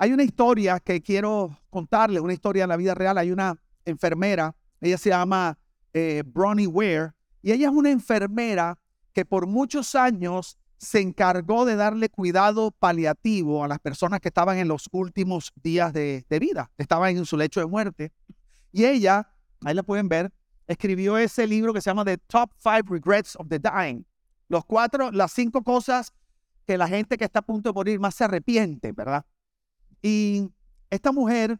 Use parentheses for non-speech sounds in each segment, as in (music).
Hay una historia que quiero contarles, una historia de la vida real. Hay una enfermera, ella se llama eh, Bronnie Ware, y ella es una enfermera que por muchos años se encargó de darle cuidado paliativo a las personas que estaban en los últimos días de, de vida, estaban en su lecho de muerte. Y ella, ahí la pueden ver, escribió ese libro que se llama The Top Five Regrets of the Dying. Los cuatro, las cinco cosas que la gente que está a punto de morir más se arrepiente, ¿verdad? Y esta mujer,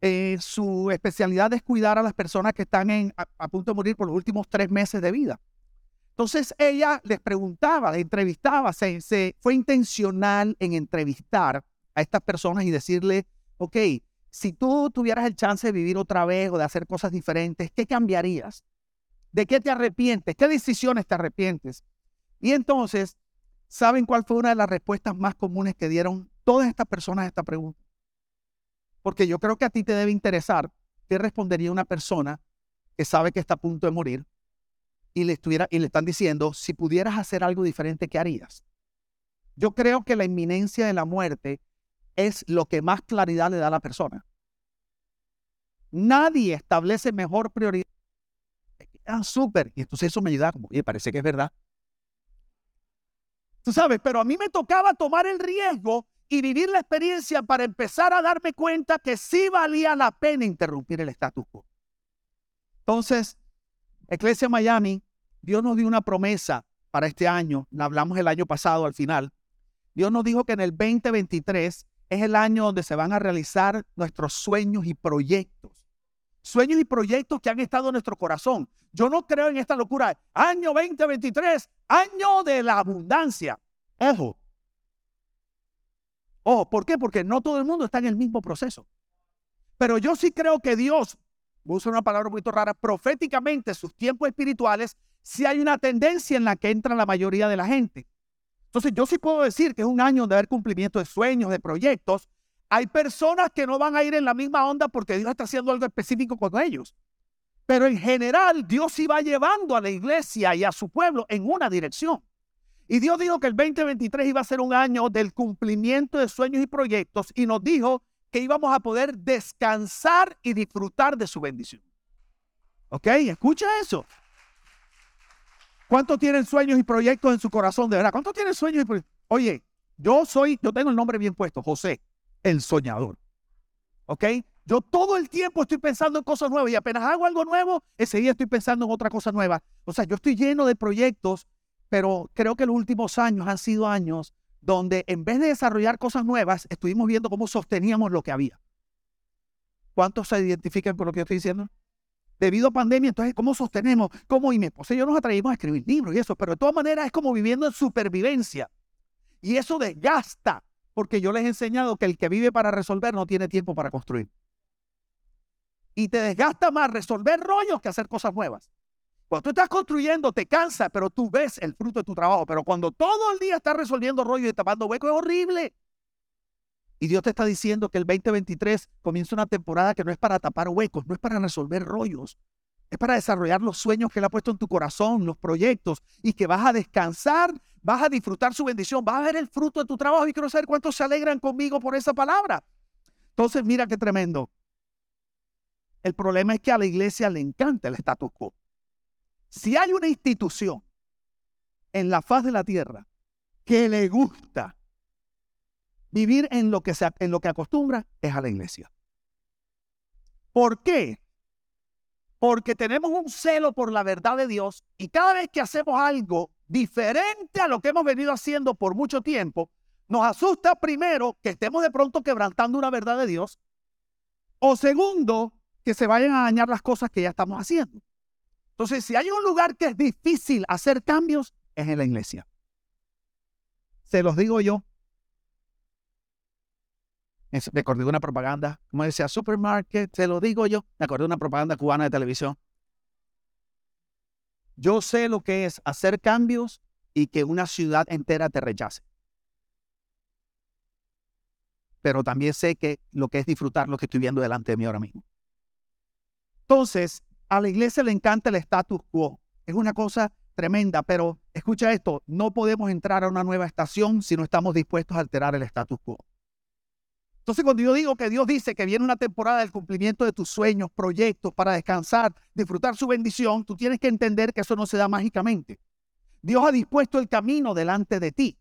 eh, su especialidad es cuidar a las personas que están a, punto de morir por los últimos tres meses de vida. Entonces ella les preguntaba, les entrevistaba, se, se, fue intencional en entrevistar a estas personas y decirle, ok, si tú tuvieras el chance de vivir otra vez o de hacer cosas diferentes, ¿qué cambiarías? ¿De qué te arrepientes? ¿Qué decisiones te arrepientes? Y entonces, ¿saben cuál fue una de las respuestas más comunes que dieron todas estas personas esta pregunta. Porque yo creo que a ti te debe interesar qué respondería una persona que sabe que está a punto de morir y le, estuviera, y le están diciendo, si pudieras hacer algo diferente, ¿qué harías? Yo creo que la inminencia de la muerte es lo que más claridad le da a la persona. Nadie establece mejor prioridad. Ah, súper. Y entonces eso me ayuda como, oye, parece que es verdad. Tú sabes, pero a mí me tocaba tomar el riesgo y vivir la experiencia para empezar a darme cuenta que sí valía la pena interrumpir el status quo. Entonces, Iglesia Miami, Dios nos dio una promesa para este año, la hablamos el año pasado al final. Dios nos dijo que en el 2023 es el año donde se van a realizar nuestros sueños y proyectos. Sueños y proyectos que han estado en nuestro corazón. Yo no creo en esta locura. Año 2023, año de la abundancia. Ojo, Oh, ¿por qué? Porque no todo el mundo está en el mismo proceso. Pero yo sí creo que Dios, usar una palabra muy rara, proféticamente, sus tiempos espirituales, sí hay una tendencia en la que entra la mayoría de la gente. Entonces, yo sí puedo decir que es un año de haber cumplimiento de sueños, de proyectos. Hay personas que no van a ir en la misma onda porque Dios está haciendo algo específico con ellos. Pero en general, Dios sí va llevando a la iglesia y a su pueblo en una dirección. Y Dios dijo que el 2023 iba a ser un año del cumplimiento de sueños y proyectos y nos dijo que íbamos a poder descansar y disfrutar de su bendición. ¿Ok? Escucha eso. ¿Cuántos tienen sueños y proyectos en su corazón de verdad? ¿Cuántos tienen sueños y proyectos? Oye, yo soy, yo tengo el nombre bien puesto, José, el soñador. ¿Ok? Yo todo el tiempo estoy pensando en cosas nuevas y apenas hago algo nuevo, ese día estoy pensando en otra cosa nueva. O sea, yo estoy lleno de proyectos pero creo que los últimos años han sido años donde en vez de desarrollar cosas nuevas, estuvimos viendo cómo sosteníamos lo que había. ¿Cuántos se identifican con lo que yo estoy diciendo? Debido a pandemia, entonces, ¿cómo sostenemos? ¿Cómo? Y mi esposa y yo nos atrevimos a escribir libros y eso, pero de todas maneras es como viviendo en supervivencia. Y eso desgasta, porque yo les he enseñado que el que vive para resolver no tiene tiempo para construir. Y te desgasta más resolver rollos que hacer cosas nuevas. Cuando tú estás construyendo, te cansa, pero tú ves el fruto de tu trabajo. Pero cuando todo el día estás resolviendo rollo y tapando huecos, es horrible. Y Dios te está diciendo que el 2023 comienza una temporada que no es para tapar huecos, no es para resolver rollos. Es para desarrollar los sueños que Él ha puesto en tu corazón, los proyectos, y que vas a descansar, vas a disfrutar su bendición, vas a ver el fruto de tu trabajo. Y quiero saber cuántos se alegran conmigo por esa palabra. Entonces, mira qué tremendo. El problema es que a la iglesia le encanta el status quo. Si hay una institución en la faz de la tierra que le gusta vivir en lo que, se, en lo que acostumbra, es a la iglesia. ¿Por qué? Porque tenemos un celo por la verdad de Dios y cada vez que hacemos algo diferente a lo que hemos venido haciendo por mucho tiempo, nos asusta primero que estemos de pronto quebrantando una verdad de Dios o segundo, que se vayan a dañar las cosas que ya estamos haciendo. Entonces, si hay un lugar que es difícil hacer cambios, es en la iglesia. Se los digo yo. Me acordé de una propaganda, como decía, supermarket, se lo digo yo. Me acordé de una propaganda cubana de televisión. Yo sé lo que es hacer cambios y que una ciudad entera te rechace. Pero también sé que lo que es disfrutar lo que estoy viendo delante de mí ahora mismo. Entonces, a la iglesia le encanta el status quo. Es una cosa tremenda, pero escucha esto, no podemos entrar a una nueva estación si no estamos dispuestos a alterar el status quo. Entonces, cuando yo digo que Dios dice que viene una temporada del cumplimiento de tus sueños, proyectos, para descansar, disfrutar su bendición, tú tienes que entender que eso no se da mágicamente. Dios ha dispuesto el camino delante de ti.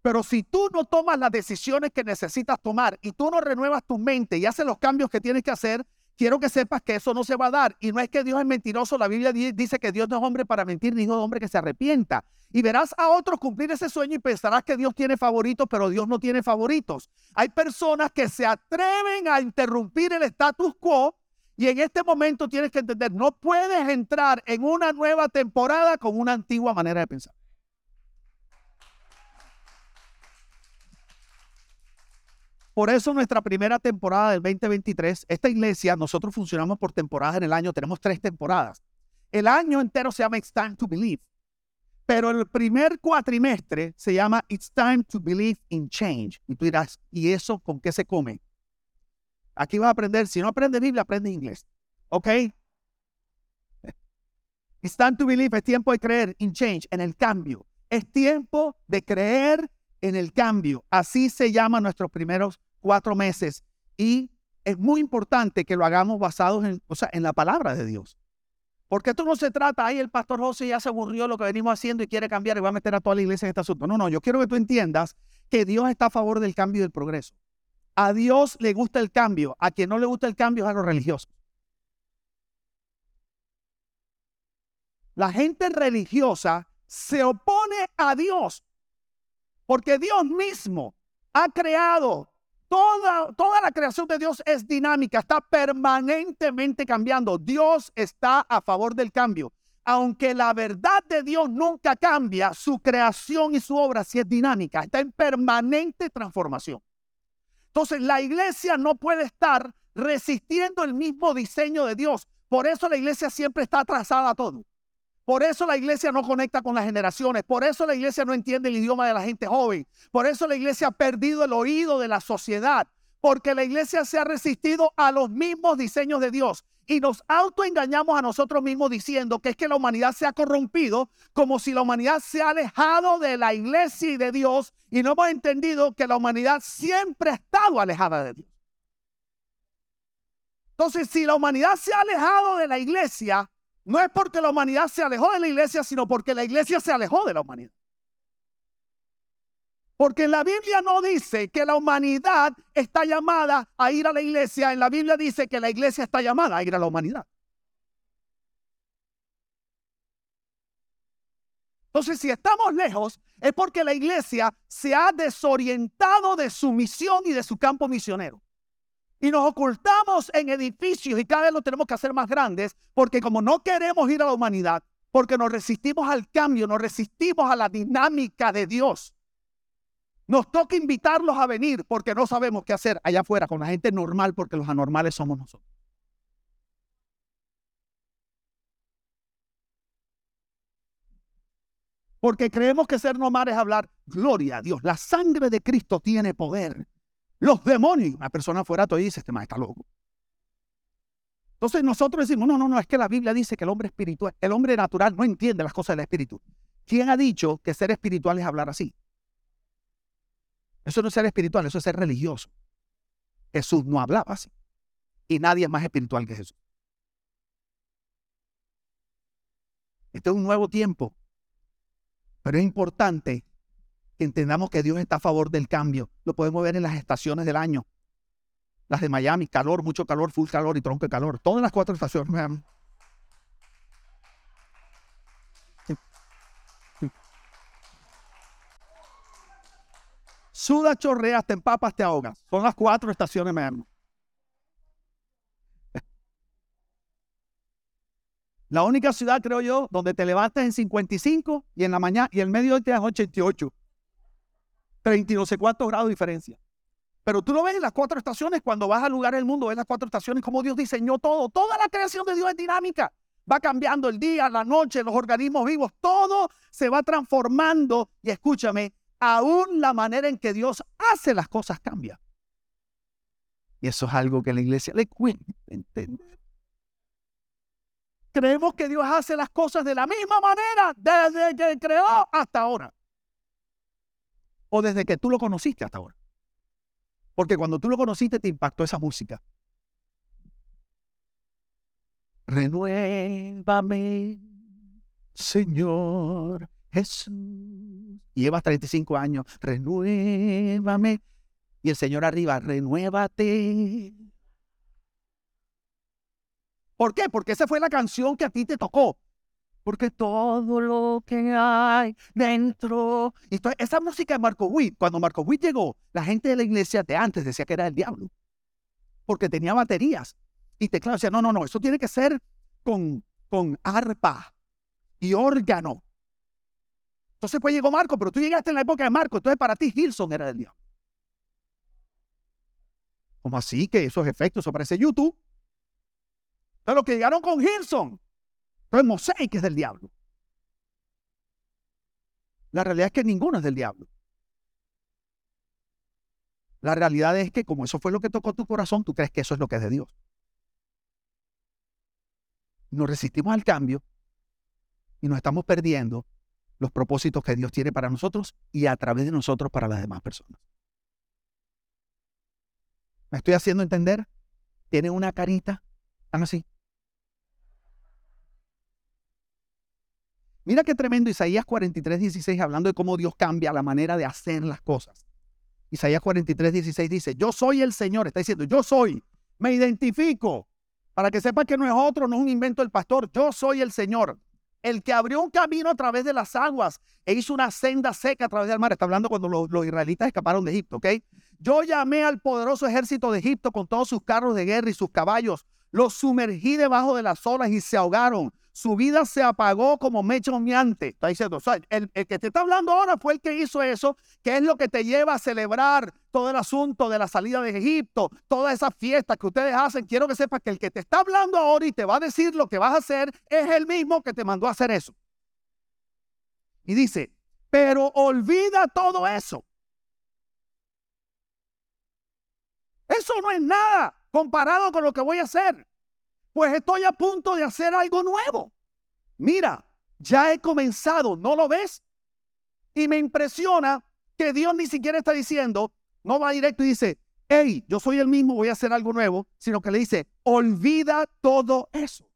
Pero si tú no tomas las decisiones que necesitas tomar y tú no renuevas tu mente y haces los cambios que tienes que hacer, quiero que sepas que eso no se va a dar. Y no es que Dios es mentiroso, la Biblia dice que Dios no es hombre para mentir, ni hijo de hombre que se arrepienta. Y verás a otros cumplir ese sueño y pensarás que Dios tiene favoritos, pero Dios no tiene favoritos. Hay personas que se atreven a interrumpir el status quo y en este momento tienes que entender, no puedes entrar en una nueva temporada con una antigua manera de pensar. Por eso nuestra primera temporada del 2023, esta iglesia, nosotros funcionamos por temporadas en el año, tenemos tres temporadas. El año entero se llama It's Time to Believe. Pero el primer cuatrimestre se llama It's Time to Believe in Change. Y tú dirás, ¿y eso con qué se come? Aquí vas a aprender, si no aprendes Biblia, aprende inglés. ¿Ok? It's time to believe, es tiempo de creer in change, en el cambio. Es tiempo de creer en el cambio. Así se llaman nuestros primeros cuatro meses. Y es muy importante que lo hagamos basados en, o sea, en la palabra de Dios. Porque esto no se trata, ahí el pastor José ya se aburrió lo que venimos haciendo y quiere cambiar y va a meter a toda la iglesia en este asunto. No, no, yo quiero que tú entiendas que Dios está a favor del cambio y del progreso. A Dios le gusta el cambio, a quien no le gusta el cambio es a los religiosos. La gente religiosa se opone a Dios porque Dios mismo ha creado Toda, toda, la creación de Dios es dinámica, está permanentemente cambiando. Dios está a favor del cambio. Aunque la verdad de Dios nunca cambia, su creación y su obra sí es dinámica, está en permanente transformación. Entonces la iglesia no puede estar resistiendo el mismo diseño de Dios. Por eso la iglesia siempre está atrasada a todo. Por eso la iglesia no conecta con las generaciones. Por eso la iglesia no entiende el idioma de la gente joven. Por eso la iglesia ha perdido el oído de la sociedad. Porque la iglesia se ha resistido a los mismos diseños de Dios. Y nos autoengañamos a nosotros mismos diciendo que es que la humanidad se ha corrompido, como si la humanidad se ha alejado de la iglesia y de Dios. Y no hemos entendido que la humanidad siempre ha estado alejada de Dios. Entonces, si la humanidad se ha alejado de la iglesia, no es porque la humanidad se alejó de la iglesia, sino porque la iglesia se alejó de la humanidad. Porque en la Biblia no dice que la humanidad está llamada a ir a la iglesia, en la Biblia dice que la iglesia está llamada a ir a la humanidad. Entonces, si estamos lejos, es porque la iglesia se ha desorientado de su misión y de su campo misionero. Y nos ocultamos en edificios y cada vez lo tenemos que hacer más grandes porque como no queremos ir a la humanidad, porque nos resistimos al cambio, nos resistimos a la dinámica de Dios. Nos toca invitarlos a venir porque no sabemos qué hacer allá afuera con la gente normal porque los anormales somos nosotros. Porque creemos que ser normal es hablar, gloria a Dios, la sangre de Cristo tiene poder. Los demonios. Una persona fuera todo y dice, este maestro está loco. Entonces nosotros decimos, no, no, no, es que la Biblia dice que el hombre espiritual, el hombre natural no entiende las cosas del espíritu. ¿Quién ha dicho que ser espiritual es hablar así? Eso no es ser espiritual, eso es ser religioso. Jesús no hablaba así. Y nadie es más espiritual que Jesús. Este es un nuevo tiempo. Pero es importante entendamos que Dios está a favor del cambio. Lo podemos ver en las estaciones del año. Las de Miami, calor, mucho calor, full calor y tronco de calor. Todas las cuatro estaciones. Suda, chorreas, te empapas, te ahogas. Son las cuatro estaciones, Miami. La única ciudad, creo yo, donde te levantas en 55 y en la mañana y el medio te das 88. 30 y no sé cuántos grados de diferencia. Pero tú lo ves en las cuatro estaciones, cuando vas al lugar del mundo, ves las cuatro estaciones, como Dios diseñó todo. Toda la creación de Dios es dinámica. Va cambiando el día, la noche, los organismos vivos, todo se va transformando. Y escúchame, aún la manera en que Dios hace las cosas cambia. Y eso es algo que la iglesia le cuenta entender. Creemos que Dios hace las cosas de la misma manera desde que creó hasta ahora o desde que tú lo conociste hasta ahora. Porque cuando tú lo conociste te impactó esa música. Renuévame, Señor Jesús. Y llevas 35 años. Renuévame. Y el Señor arriba, renuévate. ¿Por qué? Porque esa fue la canción que a ti te tocó. Porque todo lo que hay dentro. Entonces, esa música de Marco Witt, cuando Marco Witt llegó, la gente de la iglesia de antes decía que era el diablo. Porque tenía baterías y teclados. Decía, no, no, no, eso tiene que ser con, con arpa y órgano. Entonces pues llegó Marco, pero tú llegaste en la época de Marco, entonces para ti Hilson era el diablo. ¿Cómo así que esos efectos, eso parece YouTube? Entonces los que llegaron con Hilson, entonces Mosaic es del diablo. La realidad es que ninguno es del diablo. La realidad es que como eso fue lo que tocó tu corazón, tú crees que eso es lo que es de Dios. Nos resistimos al cambio y nos estamos perdiendo los propósitos que Dios tiene para nosotros y a través de nosotros para las demás personas. ¿Me estoy haciendo entender? Tiene una carita, así. Mira qué tremendo Isaías 43, 16, hablando de cómo Dios cambia la manera de hacer las cosas. Isaías 43, 16 dice, yo soy el Señor, está diciendo, yo soy, me identifico, para que sepas que no es otro, no es un invento del pastor, yo soy el Señor, el que abrió un camino a través de las aguas e hizo una senda seca a través del mar. Está hablando cuando los, los israelitas escaparon de Egipto, ¿ok? Yo llamé al poderoso ejército de Egipto con todos sus carros de guerra y sus caballos, los sumergí debajo de las olas y se ahogaron su vida se apagó como mecha humeante. Está diciendo, el, el, que te está hablando ahora fue el que hizo eso, que es lo que te lleva a celebrar todo el asunto de la salida de Egipto, todas esas fiestas que ustedes hacen. Quiero que sepas que el que te está hablando ahora y te va a decir lo que vas a hacer es el mismo que te mandó a hacer eso. Y dice, pero olvida todo eso. Eso no es nada comparado con lo que voy a hacer pues estoy a punto de hacer algo nuevo. Mira, ya he comenzado, ¿no lo ves? Y me impresiona que Dios ni siquiera está diciendo, no va directo y dice, hey, yo soy el mismo, voy a hacer algo nuevo, sino que le dice, olvida todo eso.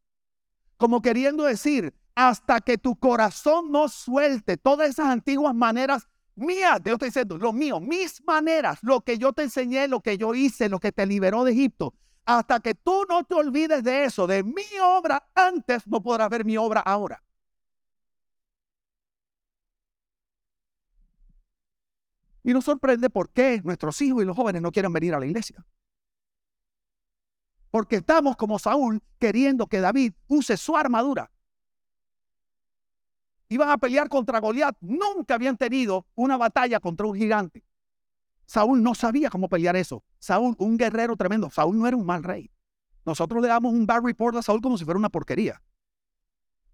Como queriendo decir, hasta que tu corazón no suelte todas esas antiguas maneras mías, Dios está diciendo, lo mío, mis maneras, lo que yo te enseñé, lo que yo hice, lo que te liberó de Egipto, hasta que tú no te olvides de eso, de mi obra antes, no podrás ver mi obra ahora. Y nos sorprende por qué nuestros hijos y los jóvenes no quieren venir a la iglesia. Porque estamos como Saúl queriendo que David use su armadura. Iban a pelear contra Goliat. Nunca habían tenido una batalla contra un gigante. Saúl no sabía cómo pelear eso. Saúl, un guerrero tremendo. Saúl no era un mal rey. Nosotros le damos un bad report a Saúl como si fuera una porquería.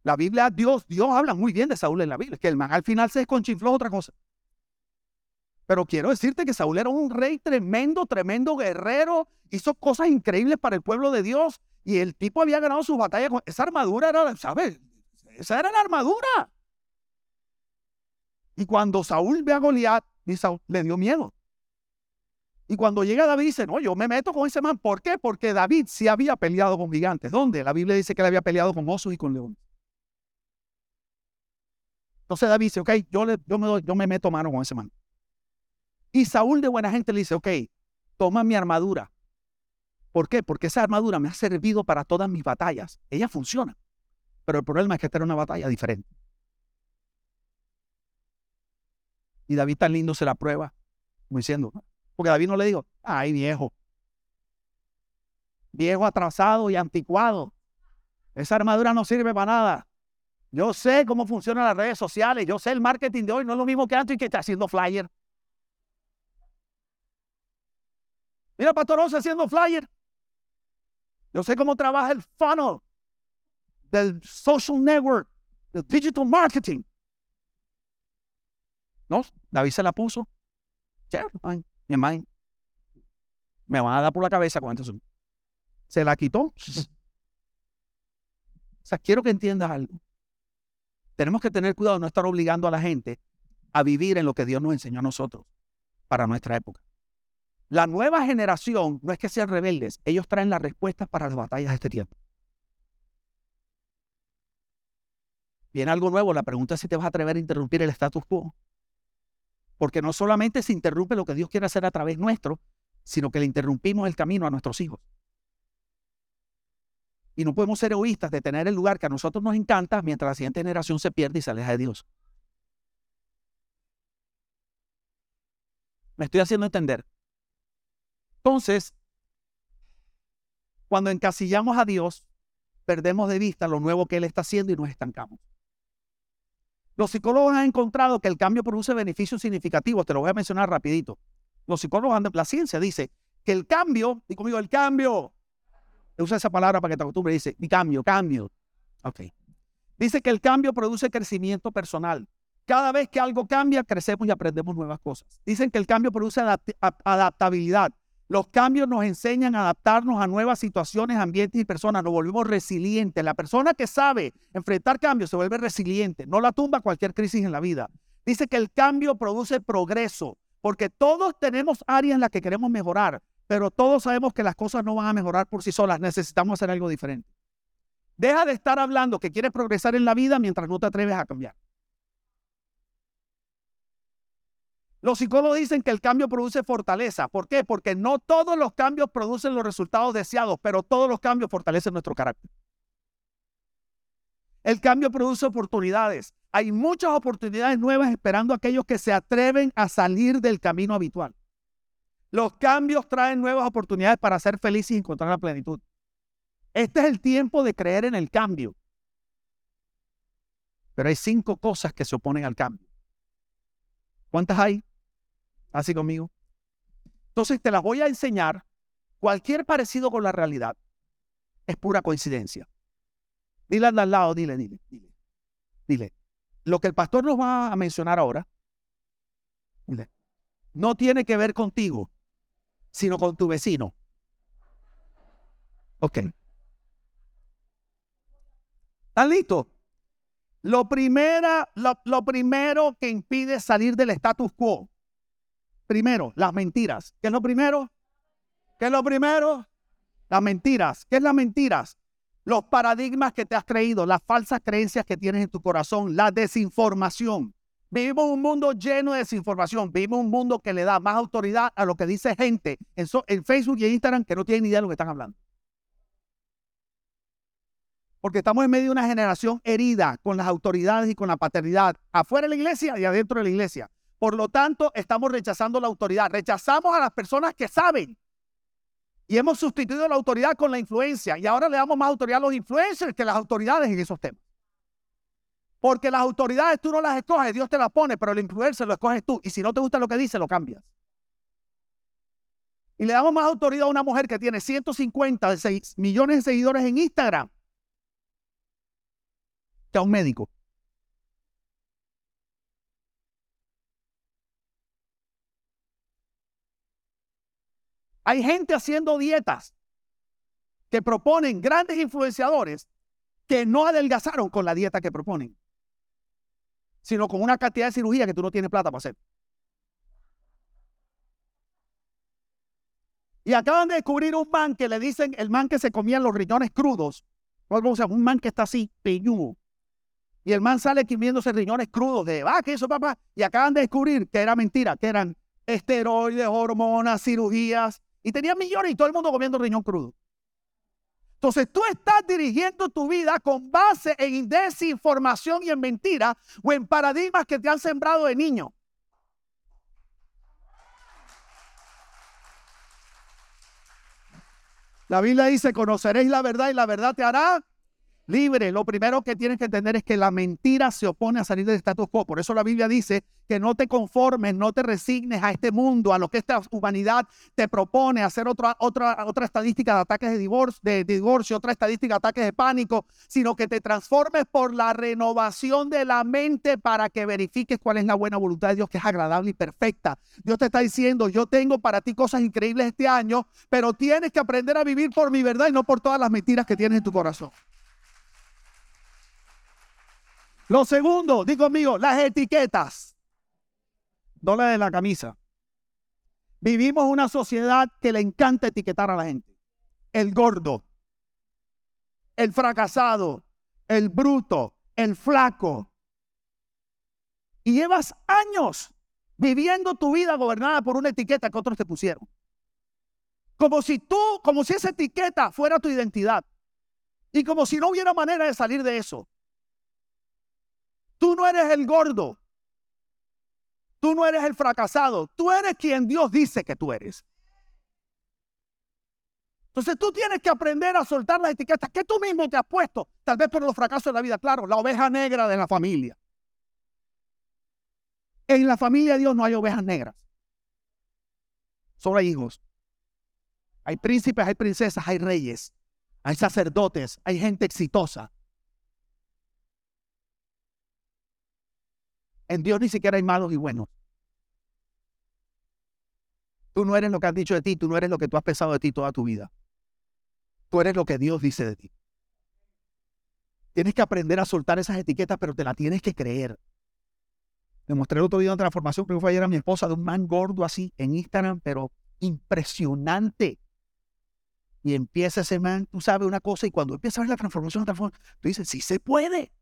La Biblia, Dios, Dios habla muy bien de Saúl en la Biblia. Que el man al final se desconchinfló otra cosa. Pero quiero decirte que Saúl era un rey tremendo, tremendo guerrero. Hizo cosas increíbles para el pueblo de Dios. Y el tipo había ganado su batalla con esa armadura. Era, ¿sabes? Esa era la armadura. Y cuando Saúl ve a Goliat, le dio miedo. Y cuando llega David dice, no, yo me meto con ese man. ¿Por qué? Porque David sí había peleado con gigantes. ¿Dónde? La Biblia dice que él había peleado con osos y con leones. Entonces David dice, ok, yo, le, yo, me, yo me meto mano con ese man. Y Saúl de buena gente le dice, ok, toma mi armadura. ¿Por qué? Porque esa armadura me ha servido para todas mis batallas. Ella funciona. Pero el problema es que esta era una batalla diferente. Y David tan lindo se la prueba, como diciendo, porque David no le dijo, ay viejo, viejo atrasado y anticuado. Esa armadura no sirve para nada. Yo sé cómo funcionan las redes sociales, yo sé el marketing de hoy, no es lo mismo que antes y que está haciendo flyer. Mira, Pastor Oso haciendo flyer. Yo sé cómo trabaja el funnel del social network, del digital marketing. ¿No? David se la puso. Mi me van a dar por la cabeza con esto. Se la quitó. (laughs) O sea, quiero que entiendas algo. Tenemos que tener cuidado de no estar obligando a la gente a vivir en lo que Dios nos enseñó a nosotros para nuestra época. La nueva generación no es que sean rebeldes, ellos traen las respuestas para las batallas de este tiempo. Viene algo nuevo, la pregunta es si te vas a atrever a interrumpir el status quo. Porque no solamente se interrumpe lo que Dios quiere hacer a través nuestro, sino que le interrumpimos el camino a nuestros hijos. Y no podemos ser egoístas de tener el lugar que a nosotros nos encanta mientras la siguiente generación se pierde y se aleja de Dios. Me estoy haciendo entender. Entonces, cuando encasillamos a Dios, perdemos de vista lo nuevo que Él está haciendo y nos estancamos. Los psicólogos han encontrado que el cambio produce beneficios significativos. Te lo voy a mencionar rapidito. Los psicólogos, la ciencia dice que el cambio, y conmigo, el cambio, usa esa palabra para que te acostumbres, dice, mi cambio, cambio. Ok. Dice que el cambio produce crecimiento personal. Cada vez que algo cambia, crecemos y aprendemos nuevas cosas. Dicen que el cambio produce adaptabilidad. Los cambios nos enseñan a adaptarnos a nuevas situaciones, ambientes y personas. Nos volvemos resilientes. La persona que sabe enfrentar cambios se vuelve resiliente. No la tumba cualquier crisis en la vida. Dice que el cambio produce progreso, porque todos tenemos áreas en las que queremos mejorar, pero todos sabemos que las cosas no van a mejorar por sí solas. Necesitamos hacer algo diferente. Deja de estar hablando que quieres progresar en la vida mientras no te atreves a cambiar. Los psicólogos dicen que el cambio produce fortaleza. ¿Por qué? Porque no todos los cambios producen los resultados deseados, pero todos los cambios fortalecen nuestro carácter. El cambio produce oportunidades. Hay muchas oportunidades nuevas esperando a aquellos que se atreven a salir del camino habitual. Los cambios traen nuevas oportunidades para ser felices y encontrar la plenitud. Este es el tiempo de creer en el cambio. Pero hay cinco cosas que se oponen al cambio. ¿Cuántas hay? Así conmigo. Entonces te las voy a enseñar. Cualquier parecido con la realidad es pura coincidencia. Dile al lado, dile, dile, dile. Dile. Lo que el pastor nos va a mencionar ahora, no tiene que ver contigo, sino con tu vecino. Ok. ¿Están listos? Lo, primera, lo primero que impide salir del status quo primero? Las mentiras. ¿Qué es lo primero? ¿Qué es lo primero? Las mentiras. ¿Qué es las mentiras? Los paradigmas que te has creído, las falsas creencias que tienes en tu corazón, la desinformación. Vivimos un mundo lleno de desinformación. Vivimos un mundo que le da más autoridad a lo que dice gente en, en Facebook y en Instagram que no tienen ni idea de lo que están hablando. Porque estamos en medio de una generación herida con las autoridades y con la paternidad, afuera de la iglesia y adentro de la iglesia. Por lo tanto, estamos rechazando la autoridad. Rechazamos a las personas que saben. Y hemos sustituido la autoridad con la influencia. Y ahora le damos más autoridad a los influencers que a las autoridades en esos temas. Porque las autoridades tú no las escoges, Dios te las pone, pero el influencer lo escoges tú. Y si no te gusta lo que dice, lo cambias. Y le damos más autoridad a una mujer que tiene 150 millones de seguidores en Instagram que a un médico. Hay gente haciendo dietas que proponen grandes influenciadores que no adelgazaron con la dieta que proponen, sino con una cantidad de cirugía que tú no tienes plata para hacer. Y acaban de descubrir un man que le dicen el man que se comía los riñones crudos. Un man que está así, peñudo. Y el man sale comiéndose riñones crudos de, ah, que eso, papá. Y acaban de descubrir que era mentira, que eran esteroides, hormonas, cirugías, y tenía millones y todo el mundo comiendo riñón crudo. Entonces tú estás dirigiendo tu vida con base en desinformación y en mentira o en paradigmas que te han sembrado de niño. La Biblia dice, conoceréis la verdad y la verdad te hará libre. Lo primero que tienes que entender es que la mentira se opone a salir del status quo. Por eso la Biblia dice que no te conformes, no te resignes a este mundo, a lo que esta humanidad te propone, hacer otra, otra, otra estadística de ataques de divorcio, de divorcio, otra estadística de ataques de pánico, sino que te transformes por la renovación de la mente para que verifiques cuál es la buena voluntad de Dios, que es agradable y perfecta. Dios te está diciendo, yo tengo para ti cosas increíbles este año, pero tienes que aprender a vivir por mi verdad y no por todas las mentiras que tienes en tu corazón. Lo segundo, digo mío, las etiquetas. No la de la camisa. Vivimos una sociedad que le encanta etiquetar a la gente. El gordo, el fracasado, el bruto, el flaco. Y llevas años viviendo tu vida gobernada por una etiqueta que otros te pusieron. Como si tú, como si esa etiqueta fuera tu identidad. Y como si no hubiera manera de salir de eso. Tú no eres el gordo. Tú no eres el fracasado. Tú eres quien Dios dice que tú eres. Entonces tú tienes que aprender a soltar las etiquetas que tú mismo te has puesto, tal vez por los fracasos de la vida. Claro, la oveja negra de la familia. En la familia de Dios no hay ovejas negras. Solo hay hijos. Hay príncipes, hay princesas, hay reyes, hay sacerdotes, hay gente exitosa. En Dios ni siquiera hay malos y buenos. Tú no eres lo que has dicho de ti, tú no eres lo que tú has pensado de ti toda tu vida. Tú eres lo que Dios dice de ti. Tienes que aprender a soltar esas etiquetas, pero te las tienes que creer. Me mostré el otro día una transformación, que fue ayer a mi esposa, de un man gordo así en Instagram, pero impresionante. Y empieza ese man, tú sabes una cosa, y cuando empieza a ver la transformación, tú dices, sí se puede.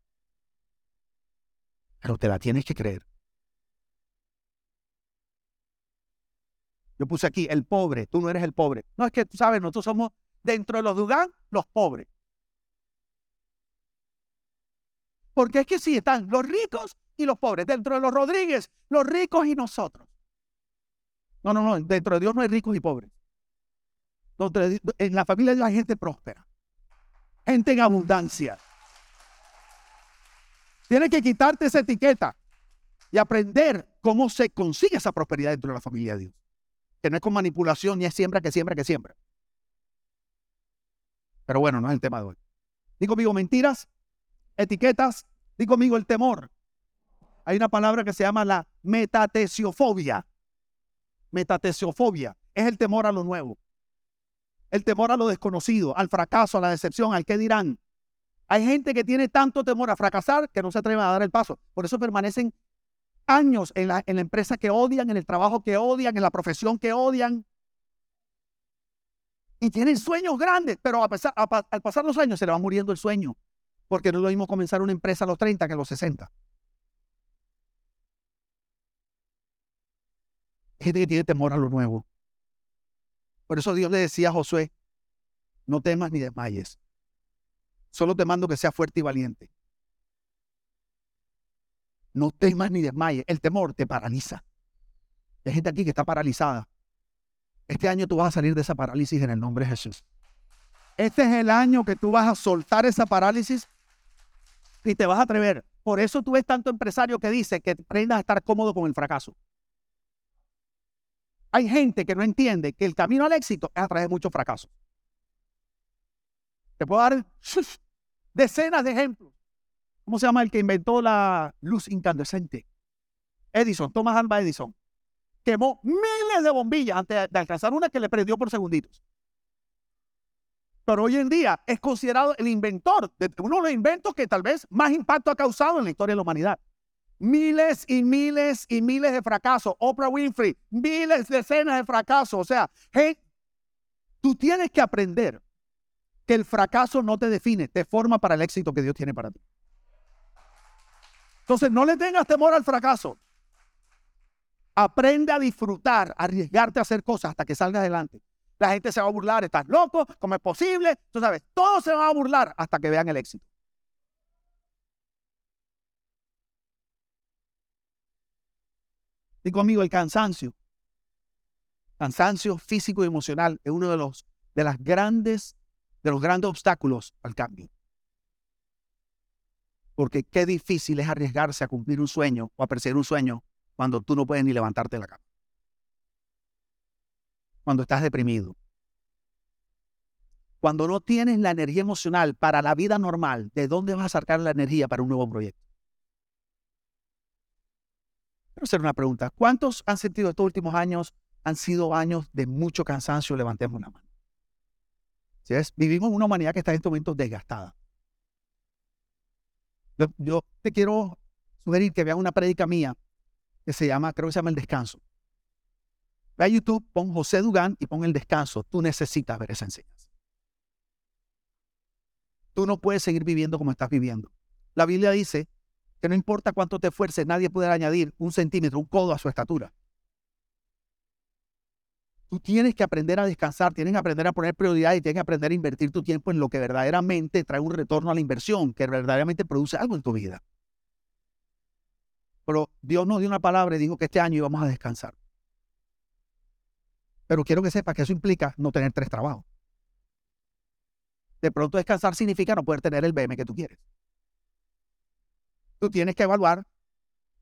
Pero te la tienes que creer. Yo puse aquí, el pobre, tú no eres el pobre. No es que, tú sabes, nosotros somos, dentro de los Dugán, los pobres. Porque es que sí, están los ricos y los pobres. Dentro de los Rodríguez, los ricos y nosotros. No, no, no. Dentro de Dios no hay ricos y pobres. En la familia de hay gente próspera. Gente en abundancia. Tienes que quitarte esa etiqueta y aprender cómo se consigue esa prosperidad dentro de la familia de Dios. Que no es con manipulación ni es siembra que siembra que siembra. Pero bueno, no es el tema de hoy. Digo conmigo mentiras, etiquetas, digo conmigo el temor, hay una palabra que se llama la metatesiofobia. Metatesiofobia es el temor a lo nuevo, el temor a lo desconocido, al fracaso, a la decepción, al qué dirán. Hay gente que tiene tanto temor a fracasar que no se atreve a dar el paso. Por eso permanecen años en la, empresa que odian, en el trabajo que odian, en la profesión que odian. Y tienen sueños grandes, pero al pasar los años se le va muriendo el sueño. Porque no es lo mismo comenzar una empresa a los 30 que a los 60. gente que tiene temor a lo nuevo. Por eso Dios le decía a Josué, no temas ni desmayes. Solo te mando que seas fuerte y valiente. No temas ni desmayes. El temor te paraliza. Hay gente aquí que está paralizada. Este año tú vas a salir de esa parálisis en el nombre de Jesús. Este es el año que tú vas a soltar esa parálisis y te vas a atrever. Por eso tú ves tanto empresario que dice que aprendas a estar cómodo con el fracaso. Hay gente que no entiende que el camino al éxito es a través de muchos fracasos. Te puedo dar (laughs) decenas de ejemplos. ¿Cómo se llama el que inventó la luz incandescente? Edison, Thomas Alva Edison. Quemó miles de bombillas antes de alcanzar una que le prendió por segunditos. Pero hoy en día es considerado el inventor de uno de los inventos que tal vez más impacto ha causado en la historia de la humanidad miles y miles y miles de fracasos. Oprah Winfrey, miles, decenas de fracasos. O sea, tú tienes que aprender que el fracaso no te define, te forma para el éxito que Dios tiene para ti. Entonces, no le tengas temor al fracaso. Aprende a disfrutar, a arriesgarte a hacer cosas hasta que salga adelante. La gente se va a burlar, estás loco, ¿cómo es posible? Tú sabes, todos se van a burlar hasta que vean el éxito. Digo conmigo, el cansancio. Cansancio físico y emocional es uno de los, de las grandes, de los grandes obstáculos al cambio. Porque qué difícil es arriesgarse a cumplir un sueño o a perseguir un sueño cuando tú no puedes ni levantarte de la cama. Cuando estás deprimido. Cuando no tienes la energía emocional para la vida normal, ¿de dónde vas a sacar la energía para un nuevo proyecto? Quiero hacer una pregunta. ¿Cuántos han sentido estos últimos años han sido años de mucho cansancio? Levantemos una mano. ¿Sí es? Vivimos una humanidad que está en estos momentos desgastada. Yo, te quiero sugerir que veas una prédica mía que se llama, creo que se llama El Descanso. Ve a YouTube, pon José Dugán y pon el descanso. Tú necesitas ver esa enseñanza. Tú no puedes seguir viviendo como estás viviendo. La Biblia dice que no importa cuánto te esfuerces, nadie puede añadir un centímetro, un codo a su estatura. Tú tienes que aprender a descansar, tienes que aprender a poner prioridad y tienes que aprender a invertir tu tiempo en lo que verdaderamente trae un retorno a la inversión, que verdaderamente produce algo en tu vida. Pero Dios nos dio una palabra y dijo que este año íbamos a descansar. Pero quiero que sepas que eso implica no tener tres trabajos. De pronto descansar significa no poder tener el BM que tú quieres. Tú tienes que evaluar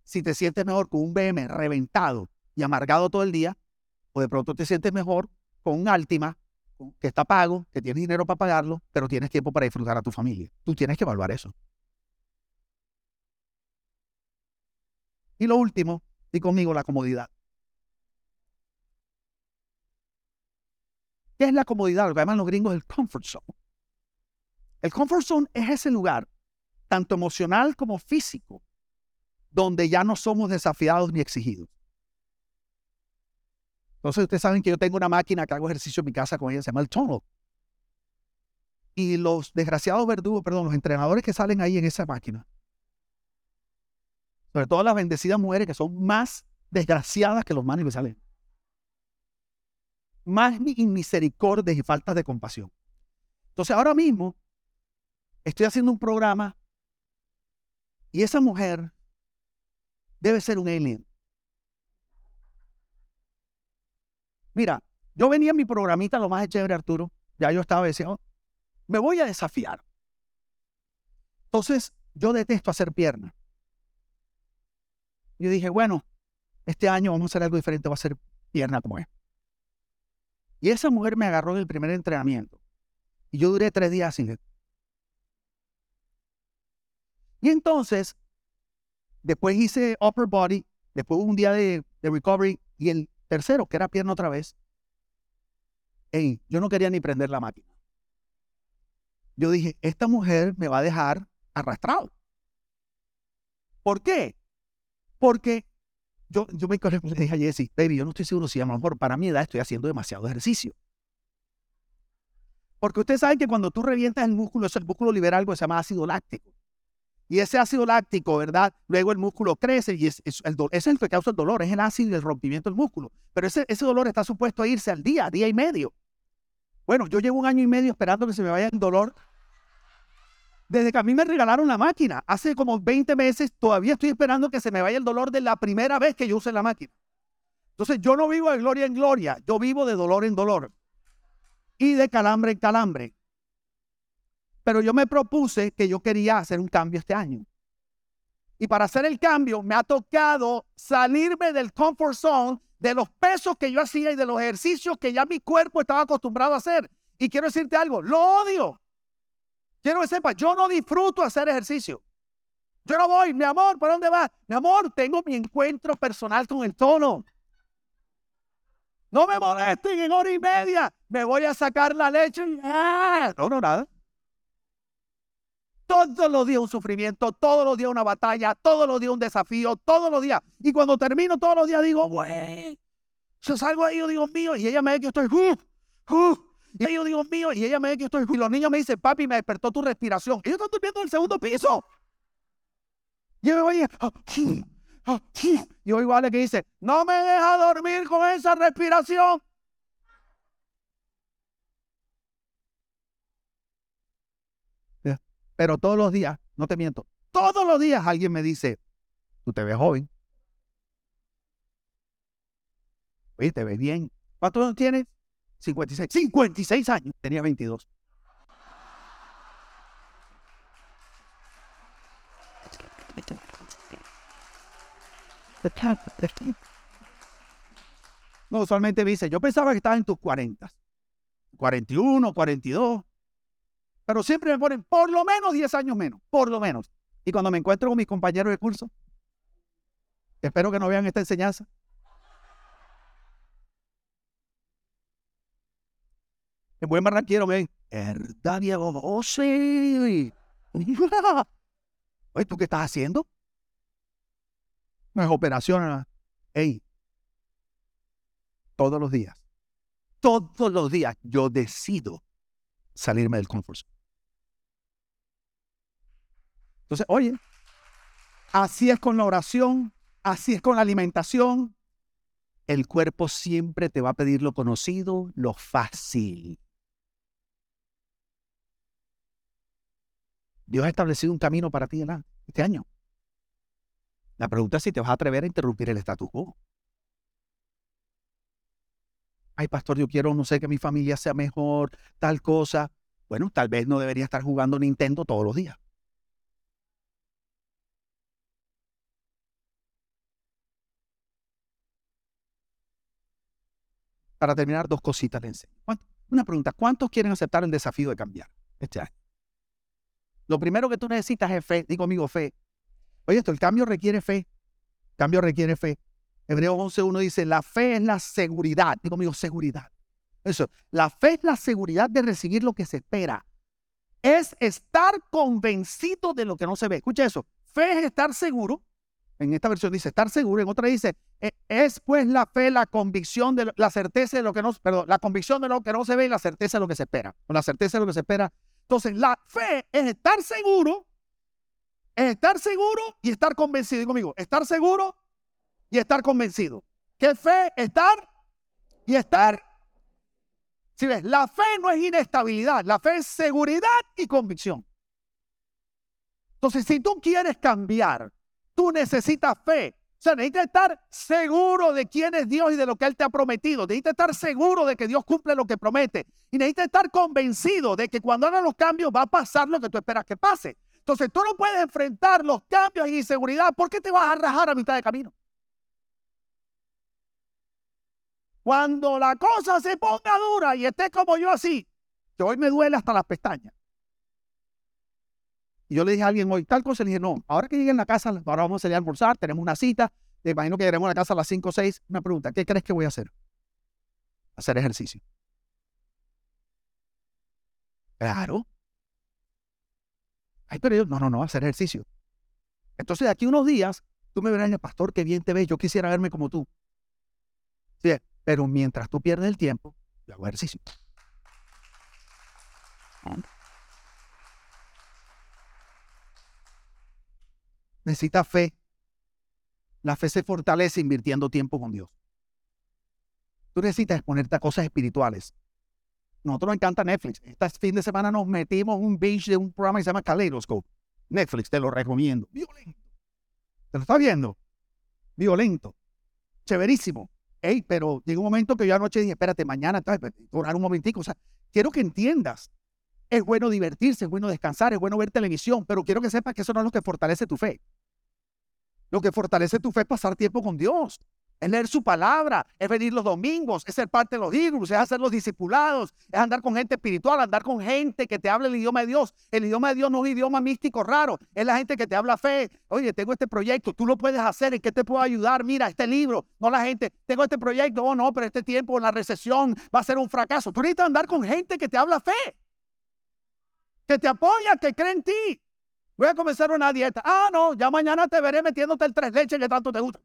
si te sientes mejor con un BM reventado y amargado todo el día o de pronto te sientes mejor con un Altima que está pago, que tienes dinero para pagarlo, pero tienes tiempo para disfrutar a tu familia. Tú tienes que evaluar eso. Y lo último, y conmigo la comodidad. ¿Qué es la comodidad? Lo que llaman los gringos el comfort zone. El comfort zone es ese lugar, tanto emocional como físico, donde ya no somos desafiados ni exigidos. Entonces ustedes saben que yo tengo una máquina que hago ejercicio en mi casa con ella, se llama el Tono. Y los desgraciados verdugos, perdón, los entrenadores que salen ahí en esa máquina, sobre todo las bendecidas mujeres que son más desgraciadas que los manes que salen. Más misericordia y faltas de compasión. Entonces ahora mismo estoy haciendo un programa y esa mujer debe ser un alien. Mira, yo venía en mi programita, lo más chévere, Arturo. Ya yo estaba diciendo, me voy a desafiar. Entonces, yo detesto hacer piernas. Yo dije, bueno, este año vamos a hacer algo diferente, va a ser pierna como es. Y esa mujer me agarró en el primer entrenamiento. Y yo duré tres días sin él. Y entonces, después hice upper body, después un día de, de recovery y el Tercero, que era pierna otra vez. Ey, yo no quería ni prender la máquina. Yo dije, esta mujer me va a dejar arrastrado. ¿Por qué? Porque yo, yo me dije a Jesse, baby, yo no estoy seguro si a lo mejor para mi edad estoy haciendo demasiado ejercicio. Porque ustedes saben que cuando tú revientas el músculo, ese músculo libera algo que se llama ácido láctico. Y ese ácido láctico, ¿verdad? Luego el músculo crece y es, el, es el que causa el dolor, es el ácido y el rompimiento del músculo. Pero ese, ese dolor está supuesto a irse al día, día y medio. Bueno, yo llevo un año y medio esperando que se me vaya el dolor. Desde que a mí me regalaron la máquina, hace como 20 meses, todavía estoy esperando que se me vaya el dolor de la primera vez que yo use la máquina. Entonces yo no vivo de gloria en gloria, yo vivo de dolor en dolor y de calambre en calambre. Pero yo me propuse que yo quería hacer un cambio este año. Y para hacer el cambio me ha tocado salirme del comfort zone, de los pesos que yo hacía y de los ejercicios que ya mi cuerpo estaba acostumbrado a hacer. Y quiero decirte algo, lo odio. Quiero que sepas, yo no disfruto hacer ejercicio. Yo no voy, mi amor, ¿para dónde vas? Mi amor, tengo mi encuentro personal con el tono. No me molesten en hora y media. Me voy a sacar la leche. ¡Ah! No, no, nada. Todos los días un sufrimiento, todos los días una batalla, todos los días un desafío, todos los días. Y cuando termino todos los días digo, güey, yo salgo ahí, yo digo, mío, y ella me ve que estoy, uh, uh, y yo digo, mío, y ella me ve que estoy, y los niños me dicen, papi, me despertó tu respiración. Yo estoy durmiendo en el segundo piso. Y yo me voy, ah, y oigo a Ale que dice, no me deja dormir con esa respiración. Pero todos los días, no te miento, todos los días alguien me dice, tú te ves joven. Oye, te ves bien. ¿Cuántos años tienes? 56. 56 años. Tenía 22. No, usualmente me dice, yo pensaba que estabas en tus 40. 41, 42. Pero siempre me ponen por lo menos 10 años menos, por lo menos. Y cuando me encuentro con mis compañeros de curso, espero que no vean esta enseñanza. El buen barranquero me ven, ¿verdad, Diego? Oh, (laughs) sí. Oye, ¿tú qué estás haciendo? No es operación. Ey, todos los días, todos los días yo decido salirme del confort Entonces, oye, así es con la oración, así es con la alimentación. El cuerpo siempre te va a pedir lo conocido, lo fácil. Dios ha establecido un camino para ti este año. La pregunta es si te vas a atrever a interrumpir el status quo. Ay, pastor, yo quiero, no sé, que mi familia sea mejor, tal cosa. Bueno, tal vez no debería estar jugando Nintendo todos los días. Para terminar, dos cositas le enseño. Una pregunta, ¿cuántos quieren aceptar el desafío de cambiar este? Lo primero que tú necesitas es fe. Digo, amigo, fe. Oye, esto, el cambio requiere fe. Cambio requiere fe. Hebreos 11.1 dice, la fe es la seguridad. Digo, amigo, seguridad. Eso, la fe es la seguridad de recibir lo que se espera. Es estar convencido de lo que no se ve. Escucha eso. Fe es estar seguro. En esta versión dice estar seguro. En otra dice, e, es pues la fe, la convicción de la certeza de lo que no, perdón, la convicción de lo que no se ve y la certeza de lo que se espera. O la certeza de lo que se espera. Entonces, la fe es estar seguro es estar seguro y estar convencido. Digo conmigo, estar seguro y estar convencido. ¿Qué fe? Estar y estar. Si ves, la fe no es inestabilidad, la fe es seguridad y convicción. Entonces, si tú quieres cambiar, tú necesitas fe. O sea, necesitas estar seguro de quién es Dios y de lo que Él te ha prometido. Necesitas estar seguro de que Dios cumple lo que promete. Y necesitas estar convencido de que cuando hagan los cambios va a pasar lo que tú esperas que pase. Entonces tú no puedes enfrentar los cambios y inseguridad. ¿Por qué te vas a rajar a mitad de camino? Cuando la cosa se ponga dura y esté como yo así, que hoy me duele hasta las pestañas. Y yo le dije a alguien hoy tal cosa, le dije, no, ahora que llegue en la casa, ahora vamos a salir a almorzar, tenemos una cita, te imagino que llegaremos a la casa a las 5 o 6. Una pregunta, ¿qué crees que voy a hacer? Hacer ejercicio. Claro, Ay, pero yo, no, no, no, hacer ejercicio. Entonces, de aquí unos días, tú me verás, pastor, qué bien te ves, yo quisiera verme como tú. Sí, pero mientras tú pierdes el tiempo, yo hago ejercicio. Necesitas fe. La fe se fortalece invirtiendo tiempo con Dios. Tú necesitas exponerte a cosas espirituales. Nosotros nos encanta Netflix. Este fin de semana nos metimos un binge de un programa que se llama Kaleidoscope. Netflix, te lo recomiendo. Violento. ¿Te lo estás viendo? Violento. Chéverísimo. Ey, pero llegó un momento que yo anoche dije, espérate, mañana, pues, orar un momentico. O sea, quiero que entiendas. Es bueno divertirse, es bueno descansar, es bueno ver televisión, pero quiero que sepas que eso no es lo que fortalece tu fe. Lo que fortalece tu fe es pasar tiempo con Dios es leer su palabra, es venir los domingos, es ser parte de los hijos, es hacer los discipulados, es andar con gente espiritual, andar con gente que te hable el idioma de Dios. El idioma de Dios no es un idioma místico raro, es la gente que te habla fe. Oye, tengo este proyecto, tú lo puedes hacer, ¿en qué te puedo ayudar? Mira, este libro, no la gente, tengo este proyecto, oh no, pero este tiempo, la recesión va a ser un fracaso. Tú necesitas andar con gente que te habla fe, que te apoya, que cree en ti. Voy a comenzar una dieta. Ah, no, ya mañana te veré metiéndote el tres leches que tanto te gusta.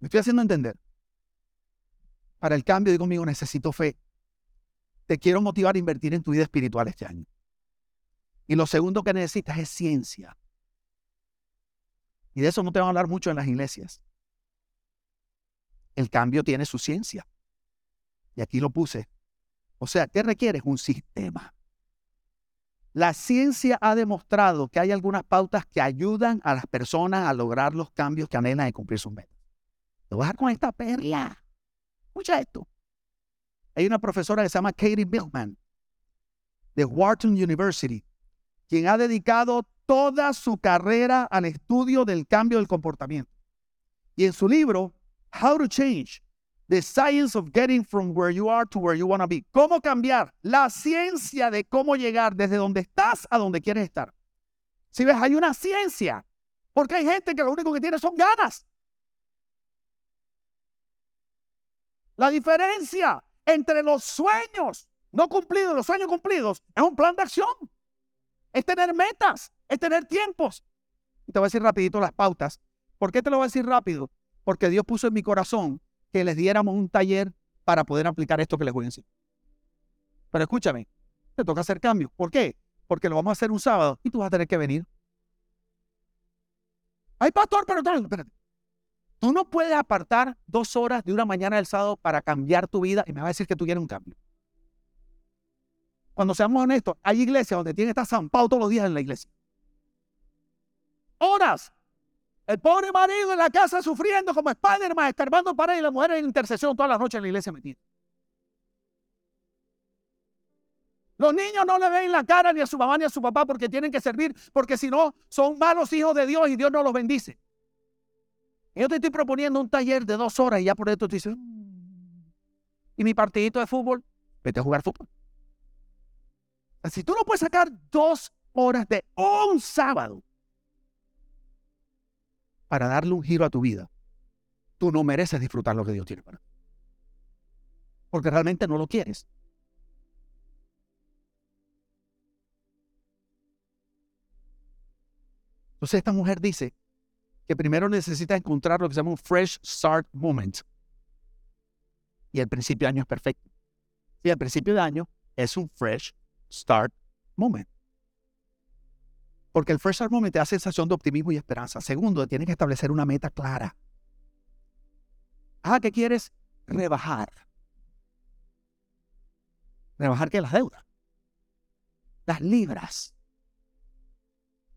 Me estoy haciendo entender. Para el cambio, digo conmigo, necesito fe. Te quiero motivar a invertir en tu vida espiritual este año. Y lo segundo que necesitas es ciencia. Y de eso no te van a hablar mucho en las iglesias. El cambio tiene su ciencia. Y aquí lo puse. O sea, ¿qué requieres? Un sistema. La ciencia ha demostrado que hay algunas pautas que ayudan a las personas a lograr los cambios que anhelan y cumplir sus metas. Te voy a dejar con esta perla. Escucha esto. Hay una profesora que se llama Katie Milkman de Wharton University, quien ha dedicado toda su carrera al estudio del cambio del comportamiento. Y en su libro, How to Change, The Science of Getting from Where You Are to Where You Want to Be. Cómo cambiar, la ciencia de cómo llegar desde donde estás a donde quieres estar. Si ves, hay una ciencia, porque hay gente que lo único que tiene son ganas. La diferencia entre los sueños no cumplidos y los sueños cumplidos es un plan de acción. Es tener metas, es tener tiempos. Y te voy a decir rapidito las pautas. ¿Por qué te lo voy a decir rápido? Porque Dios puso en mi corazón que les diéramos un taller para poder aplicar esto que les voy a decir. Pero escúchame, te toca hacer cambios. ¿Por qué? Porque lo vamos a hacer un sábado y tú vas a tener que venir. Ay, pastor, pero espérate. Tú no puedes apartar dos horas de una mañana del sábado para cambiar tu vida y me va a decir que tú quieres un cambio. Cuando seamos honestos, hay iglesias donde tiene que estar zampado todos los días en la iglesia. Horas. El pobre marido en la casa sufriendo como Spider-Man, escarbando para y la mujer en intercesión toda la noche en la iglesia metida. Los niños no le ven la cara ni a su mamá ni a su papá porque tienen que servir, porque si no, son malos hijos de Dios y Dios no los bendice. Yo te estoy proponiendo un taller de dos horas y ya por esto te dices, mm, ¿y mi partidito de fútbol? Vete a jugar fútbol. Si tú no puedes sacar dos horas de un sábado para darle un giro a tu vida, tú no mereces disfrutar lo que Dios tiene para ti. Porque realmente no lo quieres. Entonces esta mujer dice que primero necesita encontrar lo que se llama un fresh start moment. Y el principio de año es perfecto. Y el principio de año es un fresh start moment. Porque el fresh start te da sensación de optimismo y esperanza. Segundo, tienes que establecer una meta clara. Ah, ¿qué quieres? Rebajar. ¿Rebajar qué? Las deudas. Las libras.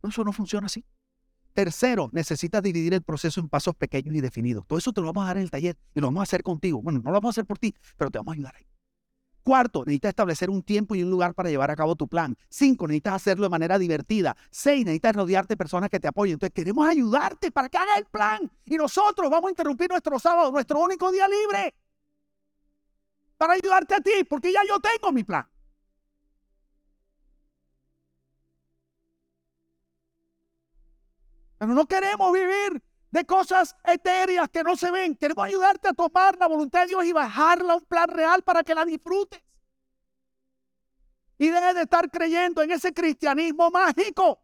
Eso no funciona así. Tercero, necesitas dividir el proceso en pasos pequeños y definidos. Todo eso te lo vamos a dar en el taller y lo vamos a hacer contigo. Bueno, no lo vamos a hacer por ti, pero te vamos a ayudar ahí. Cuarto, necesitas establecer un tiempo y un lugar para llevar a cabo tu plan. Cinco, necesitas hacerlo de manera divertida. Seis, necesitas rodearte de personas que te apoyen. Entonces, queremos ayudarte para que hagas el plan. Y nosotros vamos a interrumpir nuestro sábado, nuestro único día libre, para ayudarte a ti, porque ya yo tengo mi plan. Pero no queremos vivir de cosas etéreas que no se ven. Queremos ayudarte a tomar la voluntad de Dios y bajarla a un plan real para que la disfrutes. Y dejes de estar creyendo en ese cristianismo mágico.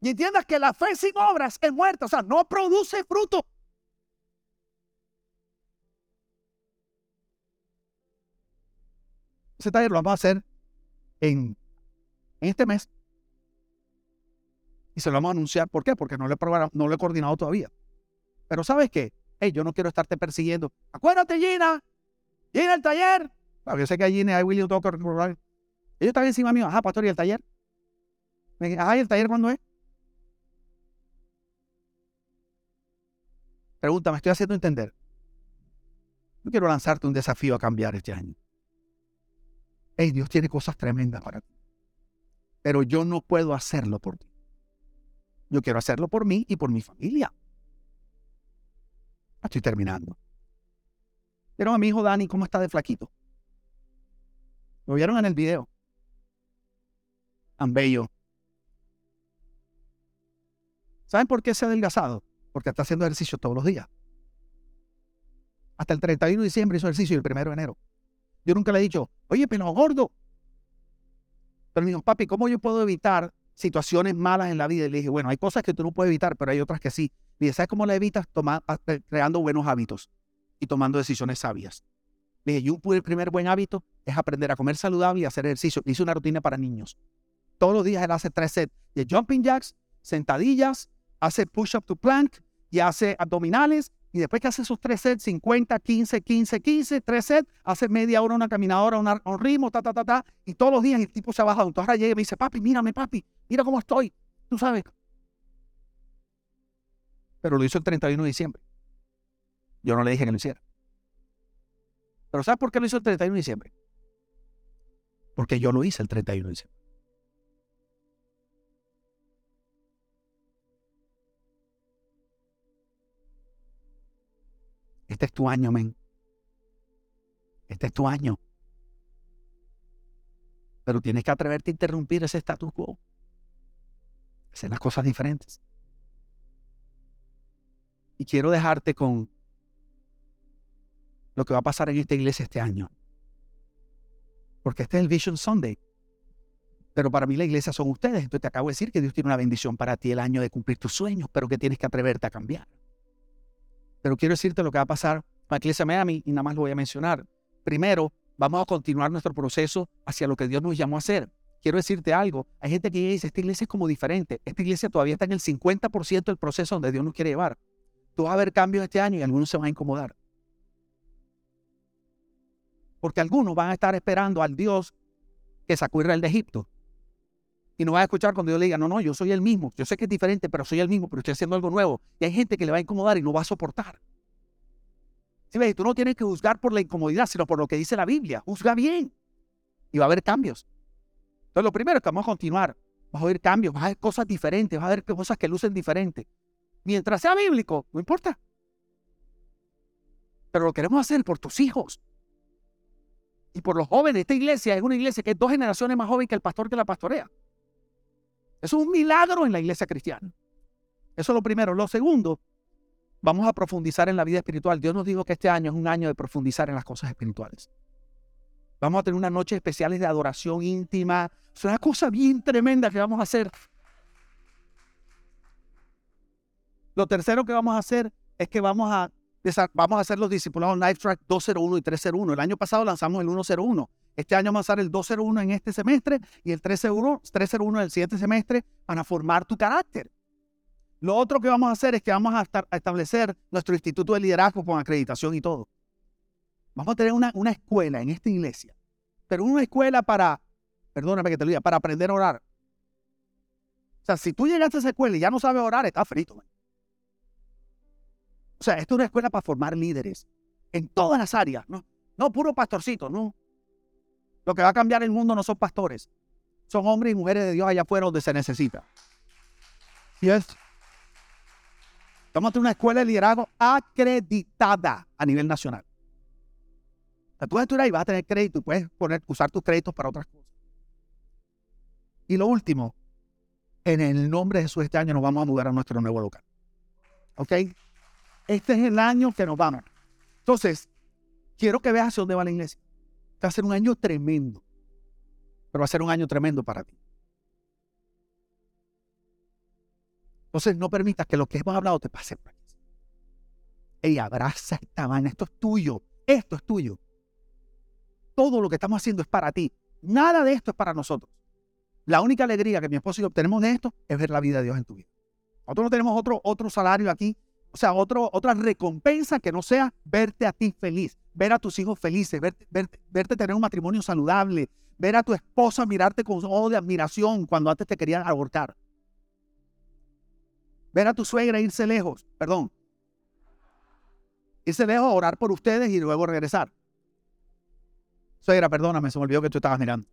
Y entiendas que la fe sin obras es muerta, o sea, no produce fruto. Ese taller lo vamos a hacer en, en este mes y se lo vamos a anunciar. ¿Por qué? Porque no lo he, no lo he coordinado todavía. Pero ¿sabes qué? Hey, yo no quiero estarte persiguiendo. Acuérdate, Gina. Gina, el taller. yo sé que a Gina, a William tengo que. Ellos están encima mío. Ajá, pastor, ¿y el taller? Ajá, ¿y el taller cuándo es? Pregunta, me estoy haciendo entender. Yo quiero lanzarte un desafío a cambiar este año. Hey, Dios tiene cosas tremendas para ti. Pero yo no puedo hacerlo por ti. Yo quiero hacerlo por mí y por mi familia. Estoy terminando. Pero a mi hijo Dani, ¿cómo está de flaquito? Lo vieron en el video. Tan bello. ¿Saben por qué se ha adelgazado? Porque está haciendo ejercicio todos los días. Hasta el 31 de diciembre hizo ejercicio y el 1 de enero. Yo nunca le he dicho, oye, pero gordo. Pero me dijo, papi, ¿cómo yo puedo evitar situaciones malas en la vida. Y le dije, bueno, hay cosas que tú no puedes evitar, pero hay otras que sí. Y dije, ¿sabes cómo la evitas? Eh, creando buenos hábitos y tomando decisiones sabias. Le dije, yo el primer buen hábito es aprender a comer saludable y hacer ejercicio. Hice una rutina para niños. Todos los días él hace tres sets de jumping jacks, sentadillas, hace push-up to plank y hace abdominales y después que hace esos tres sets, 50, 15, 15, 15, tres sets, hace media hora una caminadora, un ritmo, ta, ta, ta, ta. Y todos los días el tipo se ha bajado. Entonces ahora llega y me dice, papi, mírame, papi, mira cómo estoy. Tú sabes. Pero lo hizo el 31 de diciembre. Yo no le dije que lo hiciera. Pero ¿sabes por qué lo hizo el 31 de diciembre? Porque yo lo hice el 31 de diciembre. Este es tu año, men. Este es tu año. Pero tienes que atreverte a interrumpir ese status quo. Hacer las cosas diferentes. Y quiero dejarte con lo que va a pasar en esta iglesia este año. Porque este es el Vision Sunday. Pero para mí la iglesia son ustedes. Entonces te acabo de decir que Dios tiene una bendición para ti el año de cumplir tus sueños, pero que tienes que atreverte a cambiar. Pero quiero decirte lo que va a pasar con iglesia Miami y nada más lo voy a mencionar. Primero, vamos a continuar nuestro proceso hacia lo que Dios nos llamó a hacer. Quiero decirte algo. Hay gente que dice, esta iglesia es como diferente. Esta iglesia todavía está en el 50% del proceso donde Dios nos quiere llevar. Tú vas a ver cambios este año y algunos se van a incomodar. Porque algunos van a estar esperando al Dios que sacó Israel de Egipto. Y no va a escuchar cuando yo le diga, no, no, yo soy el mismo. Yo sé que es diferente, pero soy el mismo, pero estoy haciendo algo nuevo. Y hay gente que le va a incomodar y no va a soportar. ¿Sí ves? Tú no tienes que juzgar por la incomodidad, sino por lo que dice la Biblia. Juzga bien. Y va a haber cambios. Entonces, lo primero es que vamos a continuar. Vas a ver cambios, vas a ver cosas diferentes, vas a ver cosas que lucen diferentes. Mientras sea bíblico, no importa. Pero lo queremos hacer por tus hijos y por los jóvenes. Esta iglesia es una iglesia que es dos generaciones más joven que el pastor que la pastorea. Eso es un milagro en la iglesia cristiana. Eso es lo primero. Lo segundo, vamos a profundizar en la vida espiritual. Dios nos dijo que este año es un año de profundizar en las cosas espirituales. Vamos a tener unas noches especiales de adoración íntima. Es una cosa bien tremenda que vamos a hacer. Lo tercero que vamos a hacer es que vamos a, vamos a hacer los discipulados Life Track 201 y 301. El año pasado lanzamos el 101. Este año vamos a hacer el 201 en este semestre y el 301, 301 en el siguiente semestre para formar tu carácter. Lo otro que vamos a hacer es que vamos a, establecer nuestro instituto de liderazgo con acreditación y todo. Vamos a tener una, escuela en esta iglesia, pero una escuela para, perdóname que te lo diga, para aprender a orar. O sea, si tú llegaste a esa escuela y ya no sabes orar, está frito. O sea, esto es una escuela para formar líderes en todas las áreas. No, puro pastorcito, no. Lo que va a cambiar el mundo no son pastores, son hombres y mujeres de Dios allá afuera donde se necesita. Y es. A tener una escuela de liderazgo acreditada a nivel nacional. O sea, tú estudiar y vas a tener crédito y puedes usar tus créditos para otras cosas. Y lo último, en el nombre de Jesús este año nos vamos a mudar a nuestro nuevo local. ¿Ok? Este es el año que nos vamos. Entonces, quiero que veas hacia dónde va la iglesia. Va a ser un año tremendo. Pero va a ser un año tremendo para ti. Entonces, no permitas que lo que hemos hablado te pase por aquí. Ey, abraza esta vaina. Esto es tuyo. Esto es tuyo. Todo lo que estamos haciendo es para ti. Nada de esto es para nosotros. La única alegría que mi esposo y yo obtenemos de esto es ver la vida de Dios en tu vida. Nosotros no tenemos otro, otro salario aquí, o sea, otro, otra recompensa que no sea verte a ti feliz ver a tus hijos felices, verte tener un matrimonio saludable, ver a tu esposa mirarte con ojos de admiración cuando antes te querían abortar. Ver a tu suegra irse lejos, perdón. Irse lejos, orar por ustedes y luego regresar. Suegra, perdóname, se me olvidó que tú estabas mirando.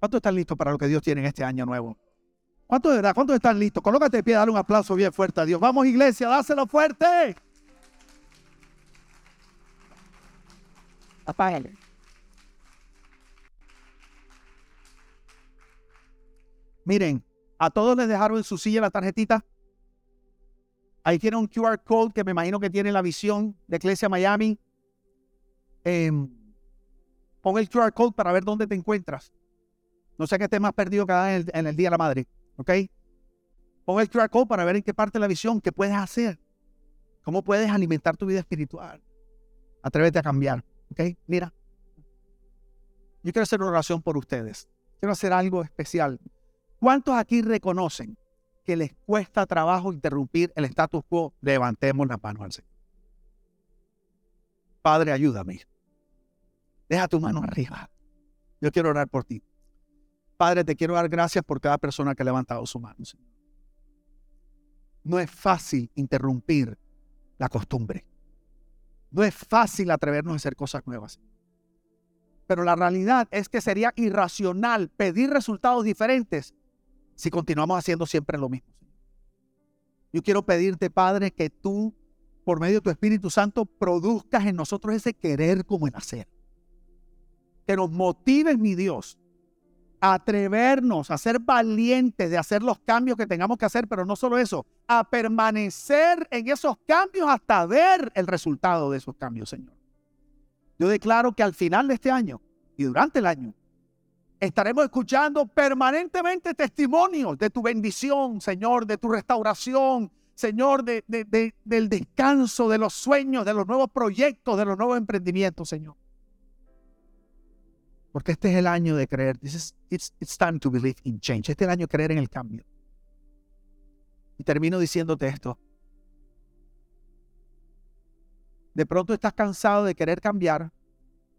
¿Cuántos están listos para lo que Dios tiene en este año nuevo? ¿Cuántos de verdad? ¿Cuántos están listos? Colócate de pie, dale un aplauso bien fuerte a Dios. Vamos, iglesia, dáselo fuerte. Apágale. Miren, a todos les dejaron en su silla la tarjetita. Ahí tiene un QR code que me imagino que tiene la visión de Iglesia Miami. Em, pon el QR code para ver dónde te encuentras. No sé que estés más perdido cada en en el Día de la Madre. ¿Ok? Pon el QR code para ver en qué parte de la visión, qué puedes hacer. ¿Cómo puedes alimentar tu vida espiritual? Atrévete a cambiar. ¿Ok? Mira. Yo quiero hacer una oración por ustedes. Quiero hacer algo especial. ¿Cuántos aquí reconocen que les cuesta trabajo interrumpir el status quo? Levantemos las manos al Señor. Padre, ayúdame. Deja tu mano arriba. Yo quiero orar por ti. Padre, te quiero dar gracias por cada persona que ha levantado su mano. No es fácil interrumpir la costumbre. No es fácil atrevernos a hacer cosas nuevas. Pero la realidad es que sería irracional pedir resultados diferentes si continuamos haciendo siempre lo mismo. Yo quiero pedirte, Padre, que tú, por medio de tu Espíritu Santo, produzcas en nosotros ese querer como el hacer. Que nos motives, mi Dios, atrevernos a ser valientes de hacer los cambios que tengamos que hacer, pero no solo eso, a permanecer en esos cambios hasta ver el resultado de esos cambios, Señor. Yo declaro que al final de este año y durante el año, estaremos escuchando permanentemente testimonios de tu bendición, Señor, de tu restauración, Señor, de, del descanso, de los sueños, de los nuevos proyectos, de los nuevos emprendimientos, Señor. Porque este es el año de creer. It's time to believe in change. Este es el año de creer en el cambio. Y termino diciéndote esto. De pronto estás cansado de querer cambiar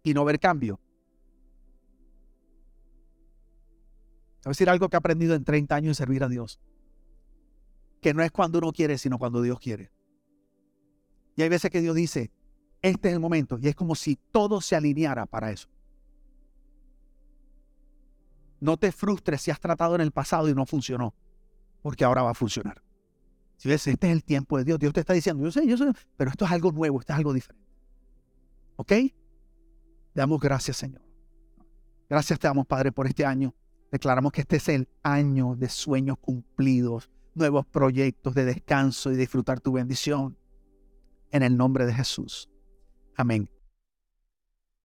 y no ver cambio. Te voy a decir algo que he aprendido en 30 años de servir a Dios. Que no es cuando uno quiere, sino cuando Dios quiere. Y hay veces que Dios dice, este es el momento. Y es como si todo se alineara para eso. No te frustres si has tratado en el pasado y no funcionó, porque ahora va a funcionar. Si ves, este es el tiempo de Dios. Dios te está diciendo, yo sé, yo sé, pero esto es algo nuevo, esto es algo diferente. ¿Ok? Damos gracias, Señor. Gracias te damos, Padre, por este año. Declaramos que este es el año de sueños cumplidos, nuevos proyectos de descanso y disfrutar tu bendición. En el nombre de Jesús. Amén.